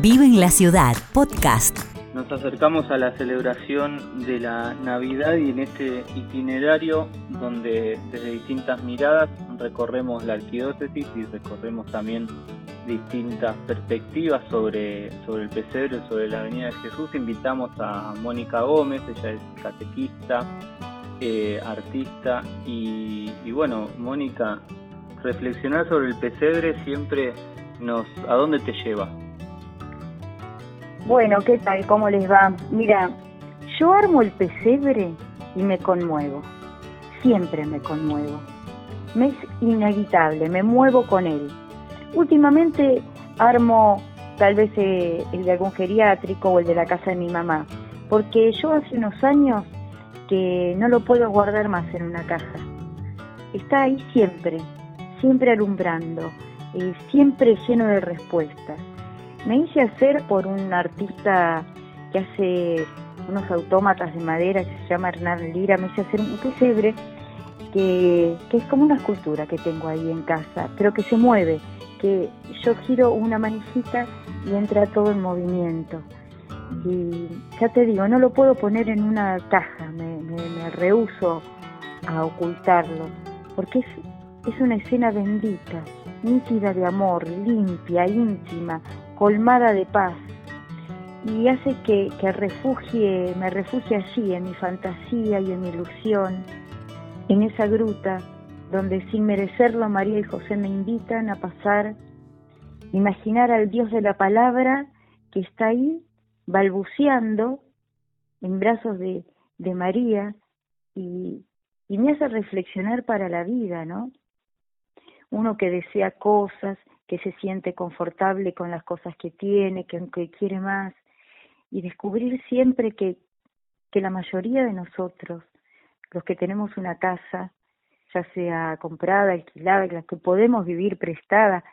Vive en la ciudad, podcast. Nos acercamos a la celebración de la Navidad y en este itinerario donde desde distintas miradas recorremos la arquidiócesis y recorremos también distintas perspectivas sobre, sobre el pesebre, sobre la Avenida de Jesús, invitamos a Mónica Gómez, ella es catequista, eh, artista y, y bueno, Mónica, reflexionar sobre el pesebre siempre nos, ¿a dónde te lleva? Bueno, ¿qué tal? ¿Cómo les va? Mira, yo armo el pesebre y me conmuevo. Siempre me conmuevo. Me es inevitable, me muevo con él. Últimamente armo tal vez eh, el de algún geriátrico o el de la casa de mi mamá, porque yo hace unos años que no lo puedo guardar más en una caja. Está ahí siempre, siempre alumbrando, eh, siempre lleno de respuestas me hice hacer por un artista que hace unos autómatas de madera que se llama Hernán Lira, me hice hacer un pesebre que, que es como una escultura que tengo ahí en casa, pero que se mueve, que yo giro una manijita y entra todo en movimiento. Y ya te digo, no lo puedo poner en una caja, me, me, rehuso a ocultarlo, porque es, es una escena bendita, nítida de amor, limpia, íntima, colmada de paz y hace que, que refugie, me refugie allí en mi fantasía y en mi ilusión, en esa gruta donde sin merecerlo María y José me invitan a pasar, imaginar al Dios de la palabra que está ahí balbuceando en brazos de, de María y, y me hace reflexionar para la vida, ¿no? Uno que desea cosas, que se siente confortable con las cosas que tiene, que, quiere más, y descubrir siempre que, que la mayoría de nosotros, los que tenemos una casa, ya sea comprada, alquilada, la que podemos vivir prestada,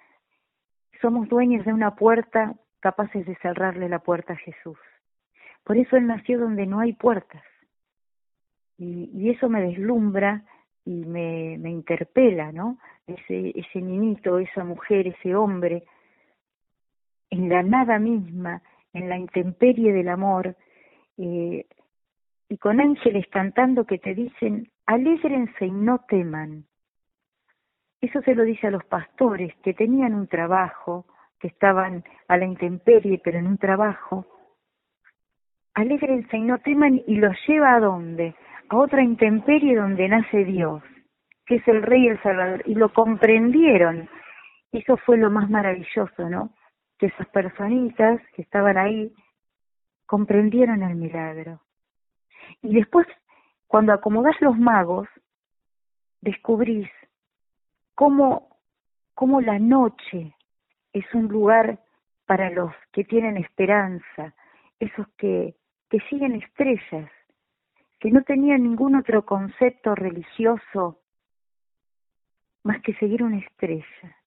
somos dueños de una puerta capaces de cerrarle la puerta a Jesús. Por eso Él nació donde no hay puertas. Y, y eso me deslumbra y me, me interpela, ¿no? ese, ese niñito, esa mujer, ese hombre, en la nada misma, en la intemperie del amor, eh, y con ángeles cantando que te dicen, alégrense y no teman. Eso se lo dice a los pastores que tenían un trabajo, que estaban a la intemperie, pero en un trabajo. Alégrense y no teman y los lleva a dónde? A otra intemperie donde nace Dios que es el Rey y el Salvador, y lo comprendieron. Eso fue lo más maravilloso, ¿no? Que esas personitas que estaban ahí comprendieron el milagro. Y después, cuando acomodás los magos, descubrís cómo, cómo la noche es un lugar para los que tienen esperanza, esos que, que siguen estrellas, que no tenían ningún otro concepto religioso más que seguir una estrella.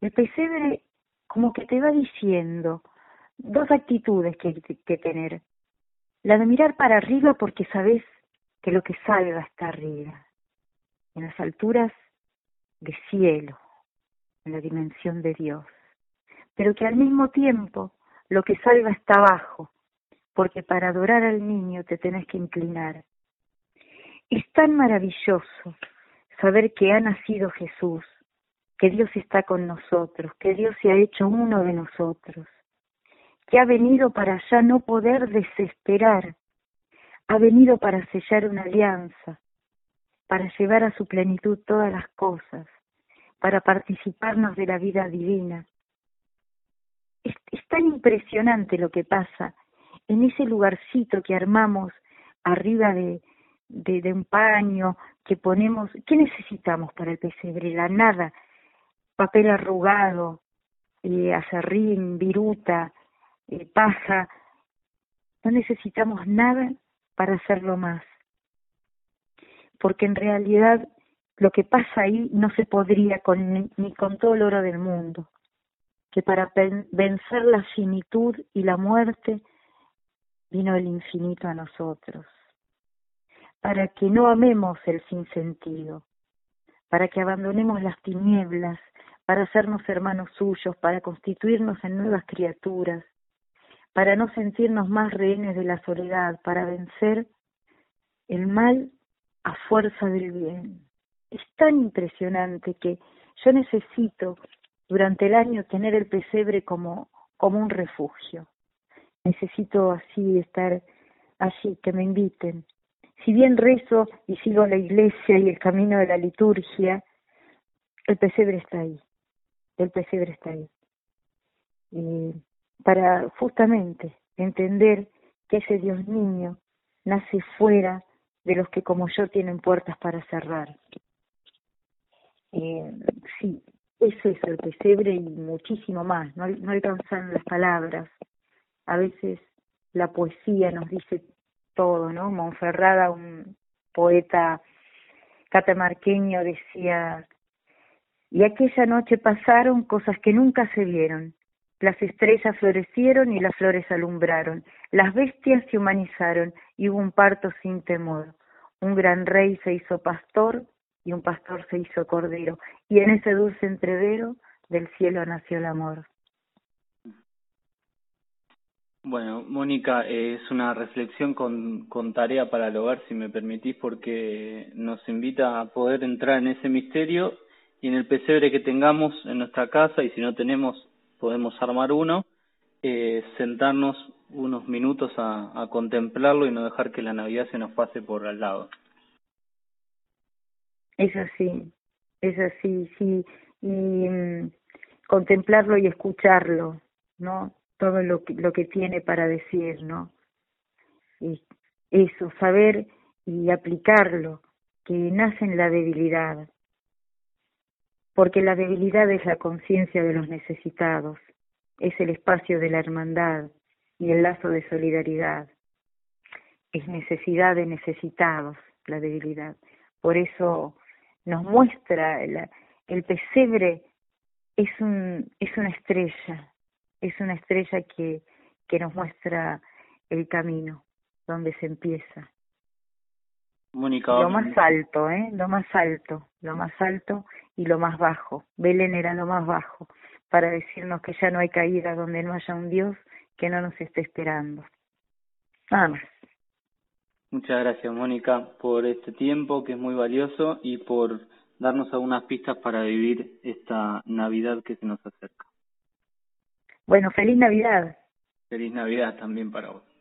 El pesebre como que te va diciendo dos actitudes que hay que tener. La de mirar para arriba porque sabes que lo que salva está arriba, en las alturas de cielo, en la dimensión de Dios, pero que al mismo tiempo lo que salva está abajo, porque para adorar al niño te tenés que inclinar. Es tan maravilloso saber que ha nacido Jesús, que Dios está con nosotros, que Dios se ha hecho uno de nosotros, que ha venido para ya no poder desesperar, ha venido para sellar una alianza, para llevar a su plenitud todas las cosas, para participarnos de la vida divina. Es, es tan impresionante lo que pasa en ese lugarcito que armamos arriba de, un paño, que ponemos, ¿qué necesitamos para el pesebre? La nada, papel arrugado, eh, acerrín, viruta, eh, paja, no necesitamos nada para hacerlo más, porque en realidad lo que pasa ahí no se podría con, ni con todo el oro del mundo, que para vencer la finitud y la muerte vino el infinito a nosotros para que no amemos el sinsentido, para que abandonemos las tinieblas, para hacernos hermanos suyos, para constituirnos en nuevas criaturas, para no sentirnos más rehenes de la soledad, para vencer el mal a fuerza del bien. Es tan impresionante que yo necesito durante el año tener el pesebre como, como un refugio. Necesito así estar allí, que me inviten. Si bien rezo y sigo la iglesia y el camino de la liturgia, el pesebre está ahí, el pesebre está ahí. Y para justamente entender que ese Dios niño nace fuera de los que como yo tienen puertas para cerrar. Eh, sí, eso es el pesebre y muchísimo más, no, no alcanzan las palabras. A veces la poesía nos dice todo, ¿no? Monferrada, un poeta catamarqueño, decía, y aquella noche pasaron cosas que nunca se vieron. Las estrellas florecieron y las flores alumbraron. Las bestias se humanizaron y hubo un parto sin temor. Un gran rey se hizo pastor y un pastor se hizo cordero. Y en ese dulce entrevero del cielo nació el amor. Bueno, Mónica, es una reflexión con, con tarea para el hogar, si me permitís, porque nos invita a poder entrar en ese misterio y en el pesebre que tengamos en nuestra casa, y si no tenemos, podemos armar uno, eh, sentarnos unos minutos a, a contemplarlo y no dejar que la Navidad se nos pase por al lado. Es así, es así, sí, y mm, contemplarlo y escucharlo, ¿no? Todo lo que, lo que tiene para decir, ¿no? Y eso, saber y aplicarlo, que nace en la debilidad, porque la debilidad es la conciencia de los necesitados, es el espacio de la hermandad y el lazo de solidaridad, es necesidad de necesitados la debilidad. Por eso nos muestra el, pesebre es un es una estrella es una estrella que, que nos muestra el camino, donde se empieza. Mónica, lo más alto, ¿eh? Lo más alto, lo más alto y lo más bajo. Belén era lo más bajo, para decirnos que ya no hay caída donde no haya un Dios que no nos esté esperando. Nada más. Muchas gracias, Mónica, por este tiempo que es muy valioso y por darnos algunas pistas para vivir esta Navidad que se nos acerca. Bueno, feliz Navidad. Feliz Navidad también para vos.